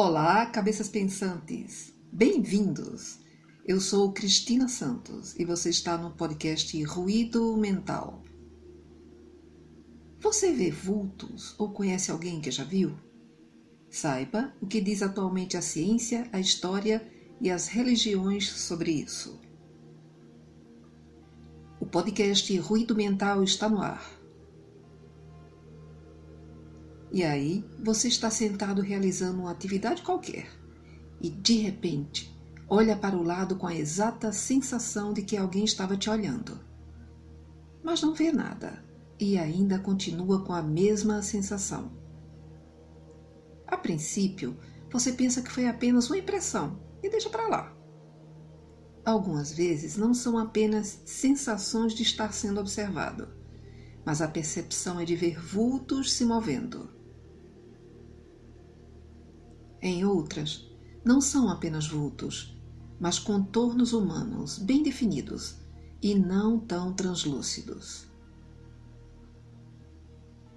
Olá, cabeças pensantes! Bem-vindos! Eu sou Cristina Santos e você está no podcast Ruído Mental. Você vê vultos ou conhece alguém que já viu? Saiba o que diz atualmente a ciência, a história e as religiões sobre isso. O podcast Ruído Mental está no ar. E aí, você está sentado realizando uma atividade qualquer e, de repente, olha para o lado com a exata sensação de que alguém estava te olhando. Mas não vê nada e ainda continua com a mesma sensação. A princípio, você pensa que foi apenas uma impressão e deixa para lá. Algumas vezes não são apenas sensações de estar sendo observado, mas a percepção é de ver vultos se movendo. Em outras, não são apenas vultos, mas contornos humanos bem definidos e não tão translúcidos.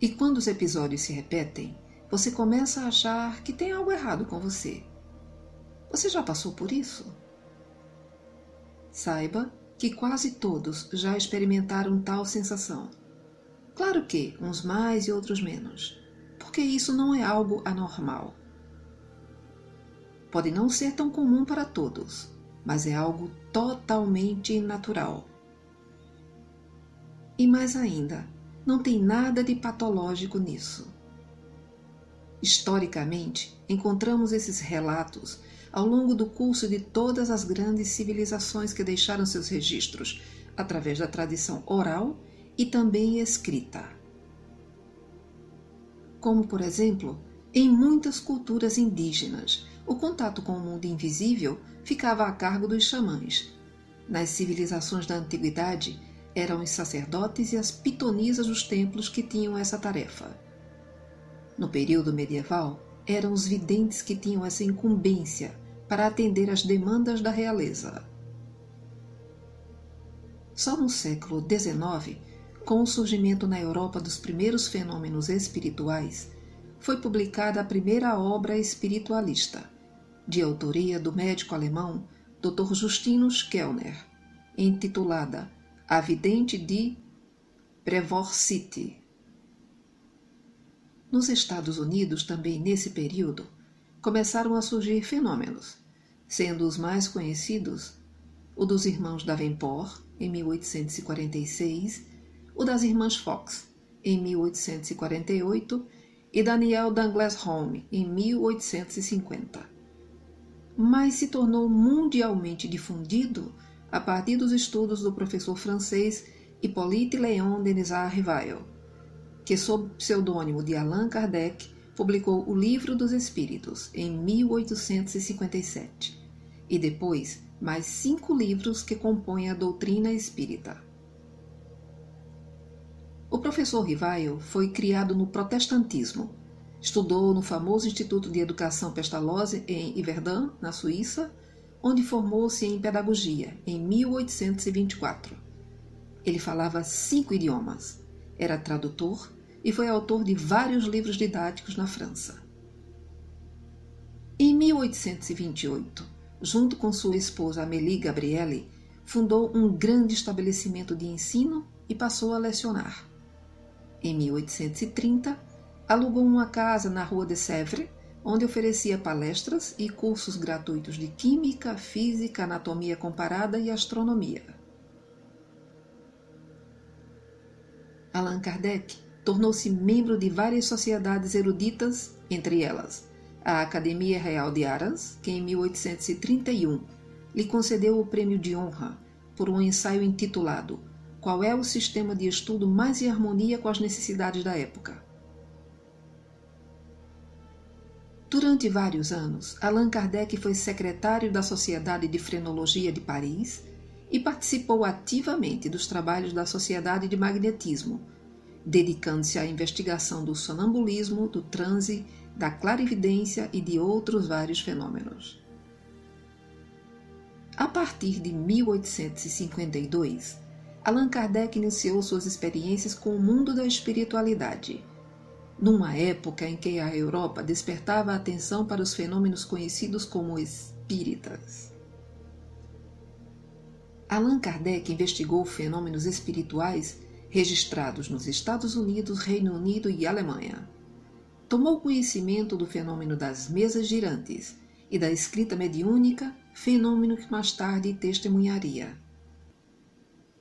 E quando os episódios se repetem, você começa a achar que tem algo errado com você. Você já passou por isso? Saiba que quase todos já experimentaram tal sensação. Claro que uns mais e outros menos, porque isso não é algo anormal. Pode não ser tão comum para todos, mas é algo totalmente natural. E mais ainda, não tem nada de patológico nisso. Historicamente, encontramos esses relatos ao longo do curso de todas as grandes civilizações que deixaram seus registros através da tradição oral e também escrita. Como, por exemplo, em muitas culturas indígenas, o contato com o mundo invisível ficava a cargo dos xamãs. Nas civilizações da antiguidade, eram os sacerdotes e as pitonisas dos templos que tinham essa tarefa. No período medieval, eram os videntes que tinham essa incumbência para atender às demandas da realeza. Só no século XIX, com o surgimento na Europa dos primeiros fenômenos espirituais, foi publicada a primeira obra espiritualista, de autoria do médico alemão Dr. Justinus Kellner, intitulada A Vidente de Prevor City. Nos Estados Unidos, também nesse período, começaram a surgir fenômenos, sendo os mais conhecidos o dos irmãos Davenport, em 1846, o das irmãs Fox, em 1848, e Daniel Dangles Home, em 1850 mas se tornou mundialmente difundido a partir dos estudos do professor francês Hippolyte Léon Denisard Rivail, que, sob pseudônimo de Allan Kardec, publicou o Livro dos Espíritos em 1857 e depois mais cinco livros que compõem a doutrina espírita. O professor Rivail foi criado no protestantismo Estudou no famoso Instituto de Educação Pestalozzi em Yverdun, na Suíça, onde formou-se em pedagogia em 1824. Ele falava cinco idiomas, era tradutor e foi autor de vários livros didáticos na França. Em 1828, junto com sua esposa Amélie Gabrielle, fundou um grande estabelecimento de ensino e passou a lecionar. Em 1830, alugou uma casa na rua de Sèvres, onde oferecia palestras e cursos gratuitos de química, física, anatomia comparada e astronomia. Allan Kardec tornou-se membro de várias sociedades eruditas, entre elas a Academia Real de Arras, que em 1831 lhe concedeu o prêmio de honra por um ensaio intitulado Qual é o sistema de estudo mais em harmonia com as necessidades da época? Durante vários anos, Allan Kardec foi secretário da Sociedade de Frenologia de Paris e participou ativamente dos trabalhos da Sociedade de Magnetismo, dedicando-se à investigação do sonambulismo, do transe, da clarividência e de outros vários fenômenos. A partir de 1852, Allan Kardec iniciou suas experiências com o mundo da espiritualidade numa época em que a Europa despertava a atenção para os fenômenos conhecidos como espíritas. Allan Kardec investigou fenômenos espirituais registrados nos Estados Unidos, Reino Unido e Alemanha. Tomou conhecimento do fenômeno das mesas girantes e da escrita mediúnica, fenômeno que mais tarde testemunharia.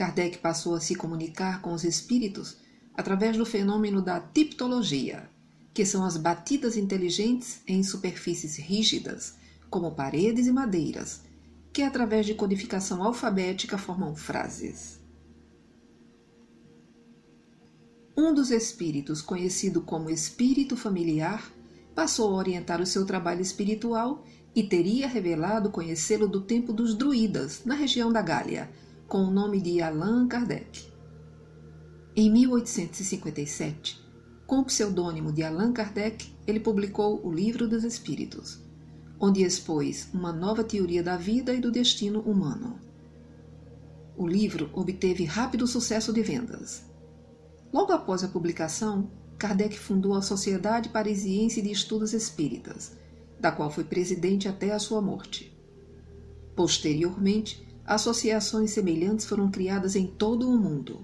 Kardec passou a se comunicar com os espíritos através do fenômeno da tiptologia, que são as batidas inteligentes em superfícies rígidas, como paredes e madeiras, que através de codificação alfabética formam frases. Um dos espíritos, conhecido como espírito familiar, passou a orientar o seu trabalho espiritual e teria revelado conhecê-lo do tempo dos druidas, na região da Gália, com o nome de Allan Kardec. Em 1857, com o pseudônimo de Allan Kardec, ele publicou O Livro dos Espíritos, onde expôs uma nova teoria da vida e do destino humano. O livro obteve rápido sucesso de vendas. Logo após a publicação, Kardec fundou a Sociedade Parisiense de Estudos Espíritas, da qual foi presidente até a sua morte. Posteriormente, associações semelhantes foram criadas em todo o mundo.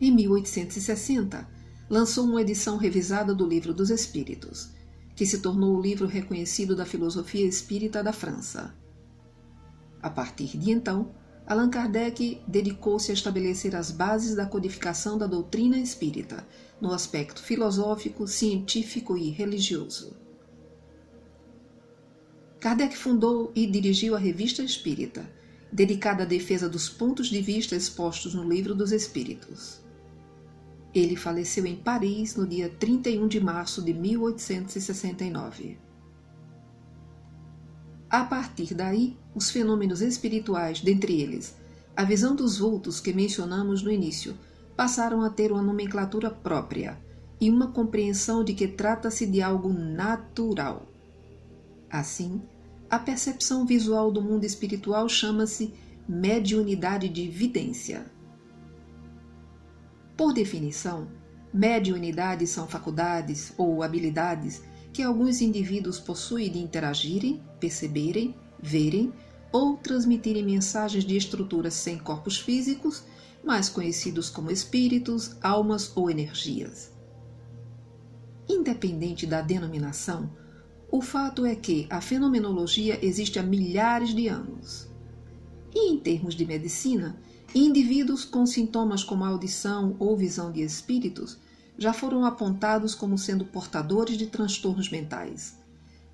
Em 1860, lançou uma edição revisada do Livro dos Espíritos, que se tornou o livro reconhecido da filosofia espírita da França. A partir de então, Allan Kardec dedicou-se a estabelecer as bases da codificação da doutrina espírita, no aspecto filosófico, científico e religioso. Kardec fundou e dirigiu a Revista Espírita, dedicada à defesa dos pontos de vista expostos no Livro dos Espíritos. Ele faleceu em Paris no dia 31 de março de 1869. A partir daí, os fenômenos espirituais, dentre eles a visão dos vultos que mencionamos no início, passaram a ter uma nomenclatura própria e uma compreensão de que trata-se de algo natural. Assim, a percepção visual do mundo espiritual chama-se mediunidade de vidência. Por definição, mediunidades são faculdades ou habilidades que alguns indivíduos possuem de interagirem, perceberem, verem ou transmitirem mensagens de estruturas sem corpos físicos, mais conhecidos como espíritos, almas ou energias. Independente da denominação, o fato é que a fenomenologia existe há milhares de anos. E em termos de medicina, Indivíduos com sintomas como audição ou visão de espíritos já foram apontados como sendo portadores de transtornos mentais.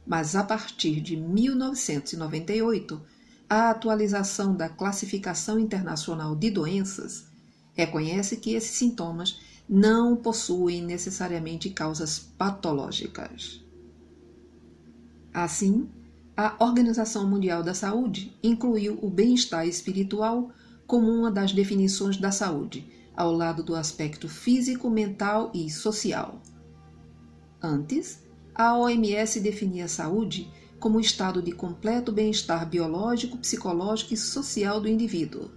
Mas a partir de 1998, a atualização da Classificação Internacional de Doenças reconhece que esses sintomas não possuem necessariamente causas patológicas. Assim, a Organização Mundial da Saúde incluiu o bem-estar espiritual como uma das definições da saúde, ao lado do aspecto físico, mental e social. Antes, a OMS definia a saúde como o estado de completo bem-estar biológico, psicológico e social do indivíduo,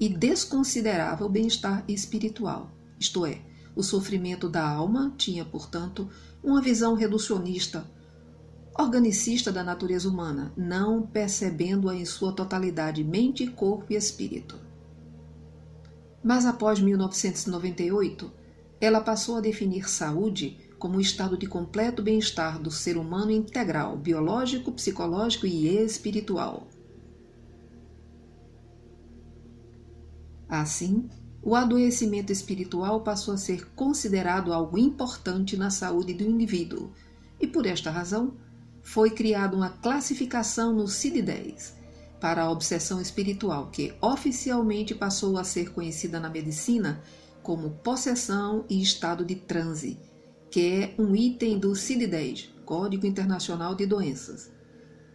e desconsiderava o bem-estar espiritual, isto é, o sofrimento da alma tinha, portanto, uma visão reducionista, organicista da natureza humana, não percebendo-a em sua totalidade mente, corpo e espírito. Mas após 1998, ela passou a definir saúde como o estado de completo bem-estar do ser humano integral, biológico, psicológico e espiritual. Assim, o adoecimento espiritual passou a ser considerado algo importante na saúde do indivíduo, e por esta razão foi criada uma classificação no CID-10 para a obsessão espiritual, que oficialmente passou a ser conhecida na medicina como possessão e estado de transe, que é um item do CID-10, Código Internacional de Doenças,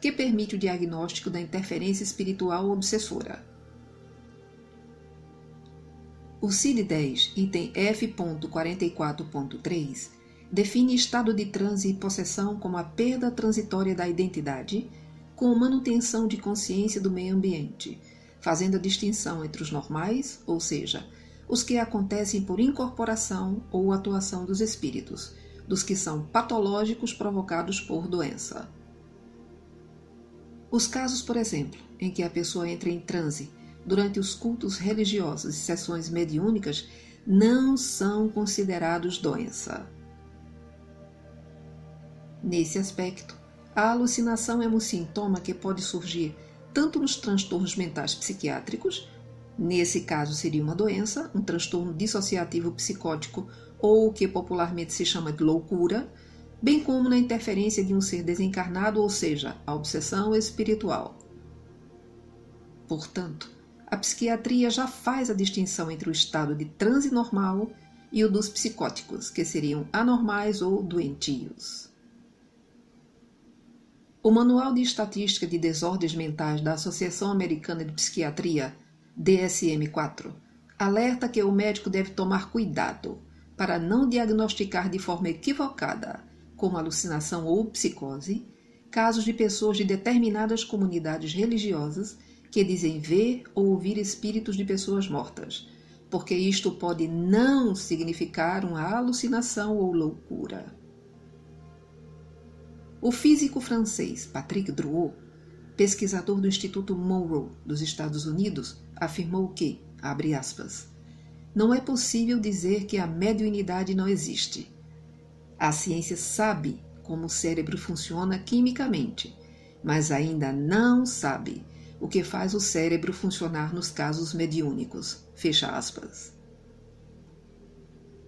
que permite o diagnóstico da interferência espiritual obsessora. O CID-10, item F.44.3, define estado de transe e possessão como a perda transitória da identidade, com manutenção de consciência do meio ambiente, fazendo a distinção entre os normais, ou seja, os que acontecem por incorporação ou atuação dos espíritos, dos que são patológicos provocados por doença. Os casos, por exemplo, em que a pessoa entra em transe durante os cultos religiosos e sessões mediúnicas não são considerados doença. Nesse aspecto, a alucinação é um sintoma que pode surgir tanto nos transtornos mentais psiquiátricos, nesse caso seria uma doença, um transtorno dissociativo psicótico ou o que popularmente se chama de loucura, bem como na interferência de um ser desencarnado, ou seja, a obsessão espiritual. Portanto, a psiquiatria já faz a distinção entre o estado de transe normal e o dos psicóticos, que seriam anormais ou doentios. O Manual de Estatística de Desordens Mentais da Associação Americana de Psiquiatria, DSM-4, alerta que o médico deve tomar cuidado para não diagnosticar de forma equivocada, como alucinação ou psicose, casos de pessoas de determinadas comunidades religiosas que dizem ver ou ouvir espíritos de pessoas mortas, porque isto pode não significar uma alucinação ou loucura. O físico francês Patrick Drouot, pesquisador do Instituto Monroe dos Estados Unidos, afirmou que, abre aspas, não é possível dizer que a mediunidade não existe. A ciência sabe como o cérebro funciona quimicamente, mas ainda não sabe o que faz o cérebro funcionar nos casos mediúnicos. Fecha aspas.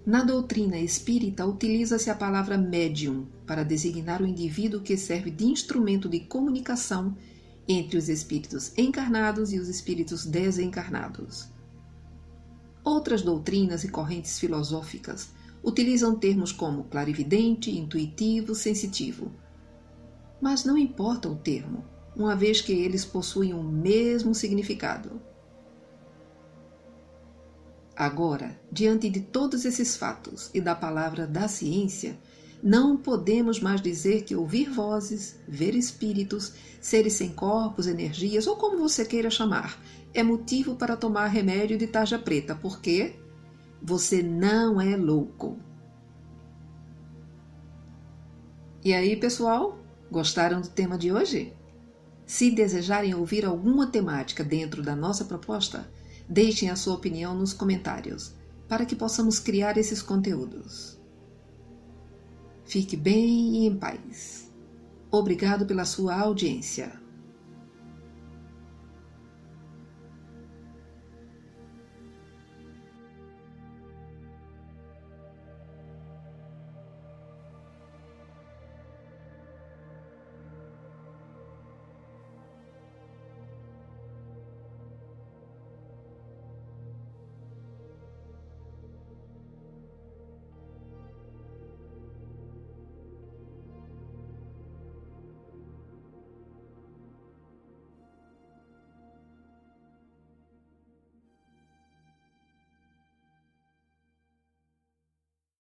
Na doutrina espírita, utiliza-se a palavra médium para designar o indivíduo que serve de instrumento de comunicação entre os espíritos encarnados e os espíritos desencarnados. Outras doutrinas e correntes filosóficas utilizam termos como clarividente, intuitivo, sensitivo. Mas não importa o termo, uma vez que eles possuem o mesmo significado. Agora, diante de todos esses fatos e da palavra da ciência, não podemos mais dizer que ouvir vozes, ver espíritos, seres sem corpos, energias, ou como você queira chamar, é motivo para tomar remédio de tarja preta, porque você não é louco. E aí, pessoal, gostaram do tema de hoje? Se desejarem ouvir alguma temática dentro da nossa proposta, deixem a sua opinião nos comentários, para que possamos criar esses conteúdos. Fique bem e em paz. Obrigado pela sua audiência.